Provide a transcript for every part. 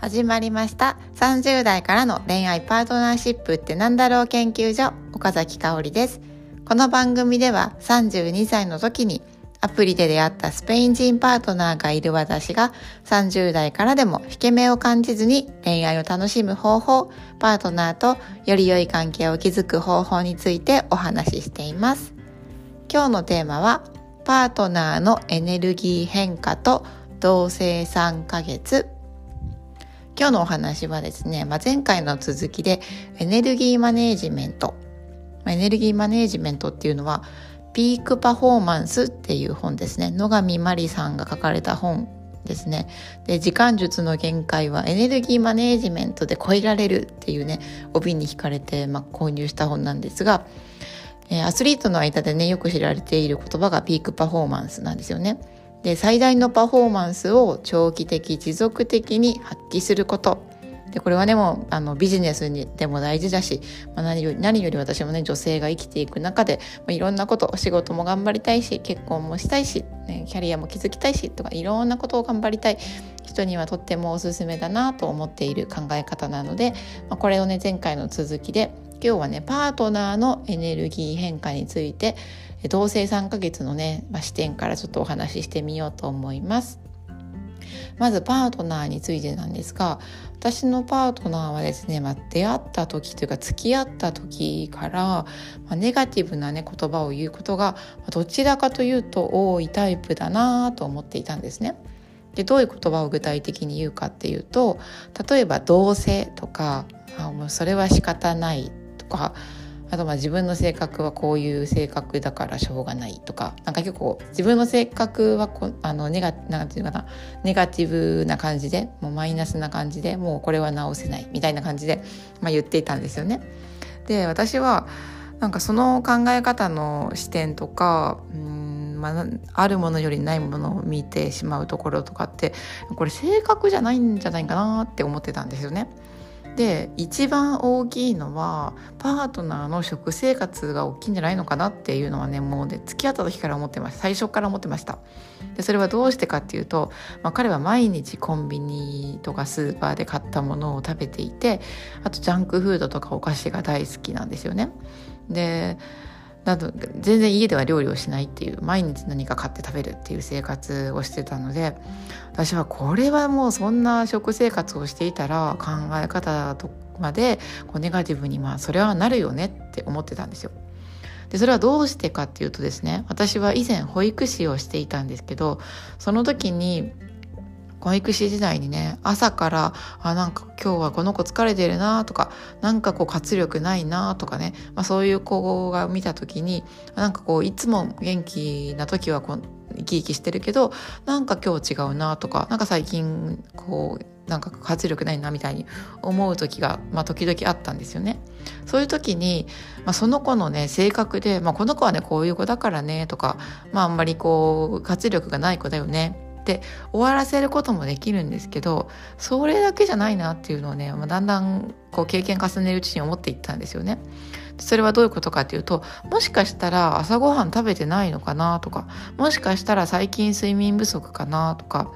始まりました。30代からの恋愛パートナーシップってなんだろう研究所岡崎香織です。この番組では32歳の時にアプリで出会ったスペイン人パートナーがいる私が30代からでも引け目を感じずに恋愛を楽しむ方法、パートナーとより良い関係を築く方法についてお話ししています。今日のテーマはパートナーのエネルギー変化と同棲3ヶ月。今日のお話はですね、まあ、前回の続きでエネルギーマネージメント。エネルギーマネージメントっていうのはピークパフォーマンスっていう本ですね。野上真理さんが書かれた本ですね。で時間術の限界はエネルギーマネージメントで超えられるっていうね帯に引かれて、まあ、購入した本なんですが、えー、アスリートの間でねよく知られている言葉がピークパフォーマンスなんですよね。で最大のパフォーマンスを長期的持続的に発揮すること。でこれはねもあのビジネスにでも大事だし、まあ、何より何より私もね女性が生きていく中で、まあ、いろんなこと仕事も頑張りたいし結婚もしたいし、ね、キャリアも築きたいしとかいろんなことを頑張りたい。人にはとってもおすすめだなと思っている考え方なので、まあ、これをね前回の続きで今日はねパートナーのエネルギー変化について同棲3ヶ月のね、まあ、視点からちょっとお話ししてみようと思います。まずパートナーについてなんですが私のパートナーはですね、まあ、出会った時というか付き合った時から、まあ、ネガティブなね言葉を言うことがどちらかというと多いタイプだなと思っていたんですね。でどういう言葉を具体的に言うかっていうと例えば「同性」とか「あもうそれは仕方ない」かあとまあ自分の性格はこういう性格だからしょうがないとかなんか結構自分の性格はこあのネガなんていうかなネガティブな感じでもうマイナスな感じでもうこれは直せないみたいな感じで、まあ、言っていたんですよね。で私はなんかその考え方の視点とかうんまあ、あるものよりないものを見てしまうところとかってこれ性格じゃないんじゃないかなって思ってたんですよね。で一番大きいのはパートナーの食生活が大きいんじゃないのかなっていうのはねもうね付き合った時から思ってました。最初から思ってました。でそれはどうしてかっていうと、まあ、彼は毎日コンビニとかスーパーで買ったものを食べていてあとジャンクフードとかお菓子が大好きなんですよね。でなど全然家では料理をしないっていう毎日何か買って食べるっていう生活をしてたので私はこれはもうそんな食生活をしていたら考え方とまでこうネガティブにまあそれはなるよねって思ってたんですよ。でそれはどうしてかっていうとですね私は以前保育士をしていたんですけどその時に保育士時代にね朝からあなんか今日はこの子疲れてるなとかなんかこう活力ないなとかね、まあ、そういう子が見た時になんかこういつも元気な時はこう生き生きしてるけどなんか今日違うなとかなんか最近こうなんか活力ないなみたいに思う時が、まあ、時々あったんですよね。そういう時に、まあ、その子のね性格で、まあ、この子はねこういう子だからねとか、まあ、あんまりこう活力がない子だよねって終わらせることもできるんですけどそれだけじゃないなっていうのをね、まあ、だんだんこう経験重ねるうちに思っていったんですよね。それはどういうことかっていうともしかしたら朝ごはん食べてないのかなとかもしかしたら最近睡眠不足かなとか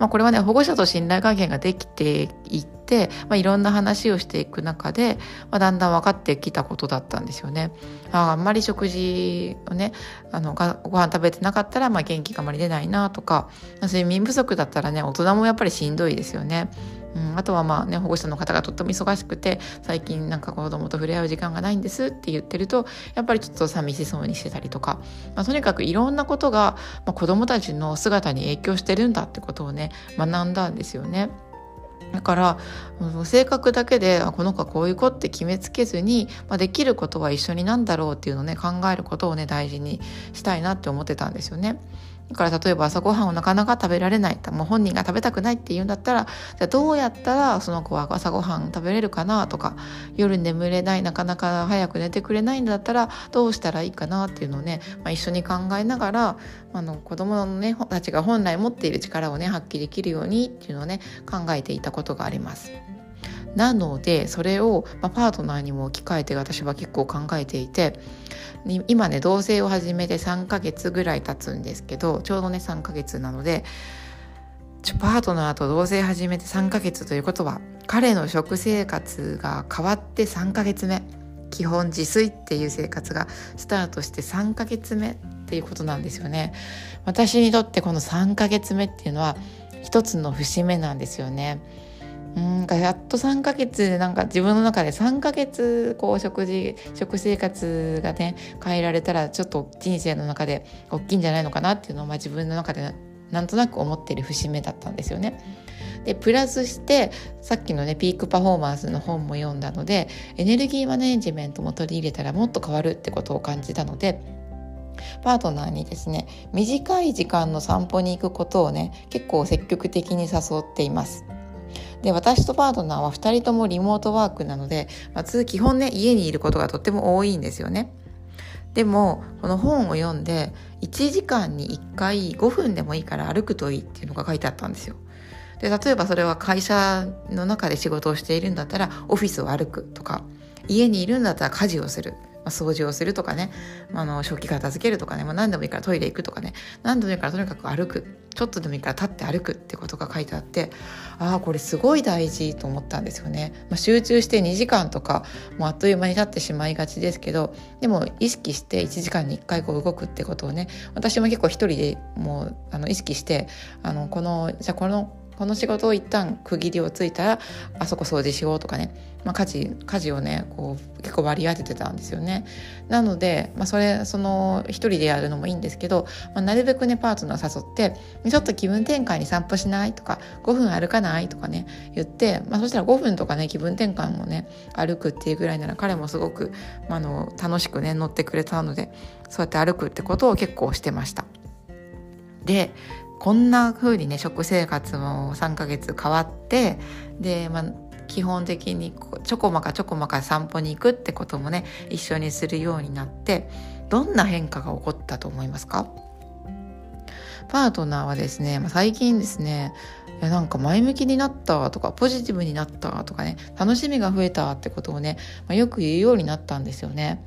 まあ、これはね保護者と信頼関係ができていって、まあ、いろんな話をしていく中で、まあ、だんだん分かってきたことだったんですよね。ああんまり食事をねあのご飯食べてなかったら、まあ、元気があまり出ないなとか睡眠不足だったらね大人もやっぱりしんどいですよね。うん、あとはまあね保護者の方がとっても忙しくて最近なんか子供と触れ合う時間がないんですって言ってるとやっぱりちょっと寂しそうにしてたりとか、まあ、とにかくいろんなことが、まあ、子供たちの姿に影響してるんだってことをね学んだんですよね。だから性格だけでこの子はこういう子って決めつけずに、まあ、できることは一緒になんだろうっていうのをね考えることをね大事にしたいなって思ってたんですよね。だから例えば朝ごはんをなかなか食べられないもう本人が食べたくないって言うんだったらじゃどうやったらその子は朝ごはん食べれるかなとか夜眠れないなかなか早く寝てくれないんだったらどうしたらいいかなっていうのをね、まあ、一緒に考えながらあの子供のねたちが本来持っている力をね発揮できるようにっていうのをね考えていたことがあります。なのでそれを、まあ、パートナーにも置き換えて私は結構考えていて今ね同棲を始めて3ヶ月ぐらい経つんですけどちょうどね3ヶ月なのでパートナーと同棲始めて3ヶ月ということは彼の食生活が変わって3ヶ月目基本自炊っていう生活がスタートして3ヶ月目っていうことなんですよね。私にとってこの3ヶ月目っていうのは一つの節目なんですよね。うんかやっと3ヶ月でなんか自分の中で3ヶ月こう食事食生活がね変えられたらちょっと人生の中で大きいんじゃないのかなっていうのを、まあ、自分の中でなんとなく思ってる節目だったんですよね。でプラスしてさっきのねピークパフォーマンスの本も読んだのでエネルギーマネジメントも取り入れたらもっと変わるってことを感じたのでパートナーにですね短い時間の散歩に行くことをね結構積極的に誘っています。で私とパートナーは2人ともリモートワークなので、まあ、基本ね家にいることがとっても多いんですよね。でもこの本を読んで1時間に1回5分でもいいから歩くといいっていうのが書いてあったんですよ。で例えばそれは会社の中で仕事をしているんだったらオフィスを歩くとか家にいるんだったら家事をするまあ、掃除をするとかね、あの食器片付けるとかね、まあ、何でもいいからトイレ行くとかね何でもいいからとにかく歩く。ちょっとでもいいから立って歩くってことが書いてあってああこれすごい大事と思ったんですよね、まあ、集中して2時間とかもうあっという間に立ってしまいがちですけどでも意識して1時間に1回こう動くってことをね私も結構一人でもうあの意識してあのこのじゃあこのこの仕事を一旦区切りをついたらあそこ掃除しようとかね、まあ、家事家事をねこう結構割り当ててたんですよね。なので、まあ、それその一人でやるのもいいんですけど、まあ、なるべくねパートナー誘ってちょっと気分転換に散歩しない？とか5分歩かない？とかね言って、まあ、そしたら5分とかね気分転換もね歩くっていうぐらいなら彼もすごく、まあ、の楽しくね乗ってくれたのでそうやって歩くってことを結構してました。でこんな風にね食生活も3ヶ月変わってで、まあ、基本的にちょこまかちょこまか散歩に行くってこともね一緒にするようになってどんな変化が起こったと思いますか？パートナーはですね、最近ですねいやなんか前向きになったとかポジティブになったとかね楽しみが増えたってことをね、まあ、よく言うようになったんですよね。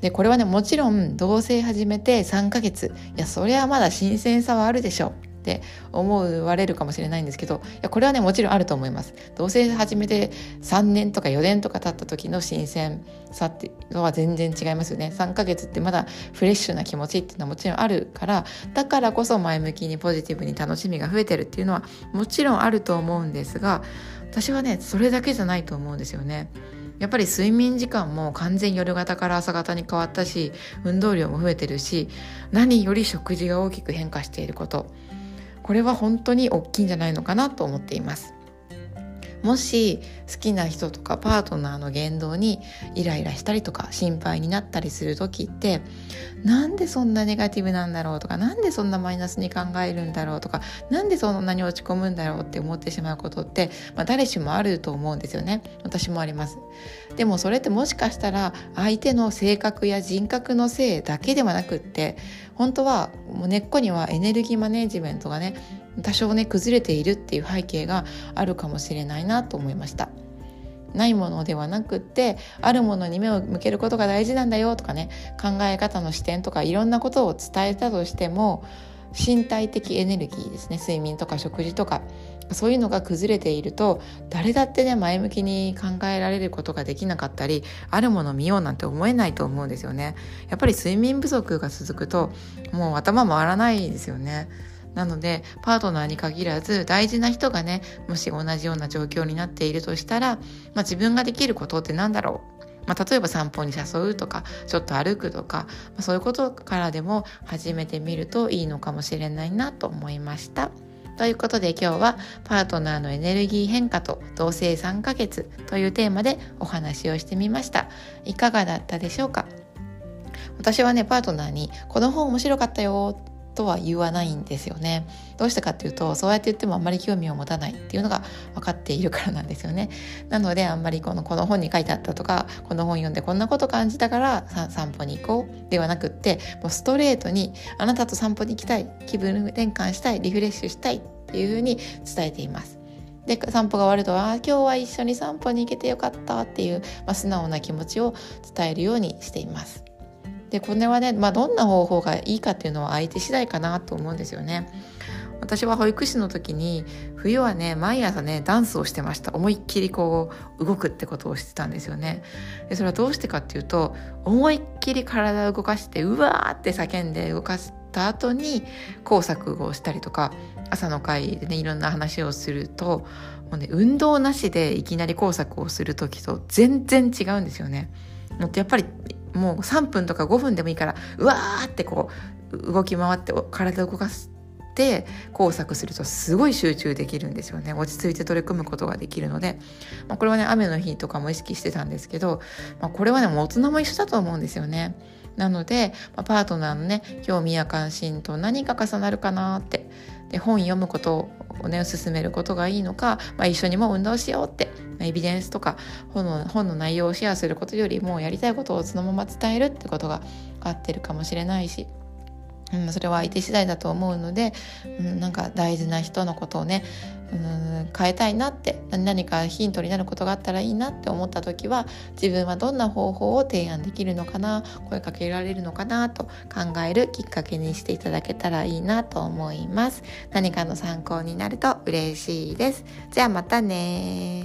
でこれはねもちろん同棲始めて3ヶ月いやそれはまだ新鮮さはあるでしょうって思われるかもしれないんですけどいやこれはねもちろんあると思います。同棲始めて3年とか4年とか経った時の新鮮さっていうのは全然違いますよね。3ヶ月ってまだフレッシュな気持ちっていうのはもちろんあるからだからこそ前向きにポジティブに楽しみが増えてるっていうのはもちろんあると思うんですが私はねそれだけじゃないと思うんですよね。やっぱり睡眠時間も完全夜型から朝型に変わったし運動量も増えてるし何より食事が大きく変化していること。これは本当に大きいんじゃないのかなと思っています。もし好きな人とかパートナーの言動にイライラしたりとか心配になったりする時ってなんでそんなネガティブなんだろうとかなんでそんなマイナスに考えるんだろうとかなんでそんなに落ち込むんだろうって思ってしまうことって、まあ、誰しもあると思うんですよね。私もあります。でもそれってもしかしたら相手の性格や人格のせいだけではなくって本当はもう根っこにはエネルギーマネジメントがね多少ね崩れているっていう背景があるかもしれないなと思いました。ないものではなくってあるものに目を向けることが大事なんだよとかね考え方の視点とかいろんなことを伝えたとしても身体的エネルギーですね睡眠とか食事とかそういうのが崩れていると誰だってね前向きに考えられることができなかったりあるもの見ようなんて思えないと思うんですよね。やっぱり睡眠不足が続くともう頭回らないですよね。なのでパートナーに限らず大事な人がねもし同じような状況になっているとしたら、まあ、自分ができることって何だろう。まあ、例えば散歩に誘うとかちょっと歩くとか、まあ、そういうことからでも始めてみるといいのかもしれないなと思いました。ということで今日はパートナーのエネルギー変化と同棲3ヶ月というテーマでお話をしてみました。いかがだったでしょうか？私はねパートナーに「この本面白かったよ」とは言わないんですよね。どうしてかっていうとそうやって言ってもあんまり興味を持たないっていうのが分かっているからなんですよね。なのであんまりこのこの本に書いてあったとかこの本読んでこんなこと感じたから散歩に行こうではなくってもうストレートにあなたと散歩に行きたい気分転換したいリフレッシュしたいっていうふうに伝えています。で散歩が終わると「ああ今日は一緒に散歩に行けてよかった」っていう、まあ、素直な気持ちを伝えるようにしています。でこれはね、まあ、どんな方法がいいかっていうのは相手次第かなと思うんですよね。私は保育士の時に冬はね毎朝ねダンスをしてました。思いっきりこう動くってことをしてたんですよね。でそれはどうしてかっていうと思いっきり体を動かしてうわーって叫んで動かした後に工作をしたりとか朝の会でねいろんな話をするともうね運動なしでいきなり工作をする時と全然違うんですよね。もっとやっぱりもう3分とか5分でもいいからうわーってこう動き回って体を動かして工作するとすごい集中できるんですよね。落ち着いて取り組むことができるので、まあ、これはね雨の日とかも意識してたんですけど、まあ、これはねも大人も一緒だと思うんですよね。なので、まあ、パートナーのね興味や関心と何か重なるかなって。で本読むことをね進めることがいいのか、まあ、一緒にも運動しようってまエビデンスとか本の本の内容をシェアすることよりもやりたいことをそのまま伝えるってことが合ってるかもしれないしうん、それは相手次第だと思うので、うん、なんか大事な人のことをね、うん、変えたいなって何かヒントになることがあったらいいなって思った時は自分はどんな方法を提案できるのかな声かけられるのかなと考えるきっかけにしていただけたらいいなと思います。何かの参考になると嬉しいです。じゃあまたね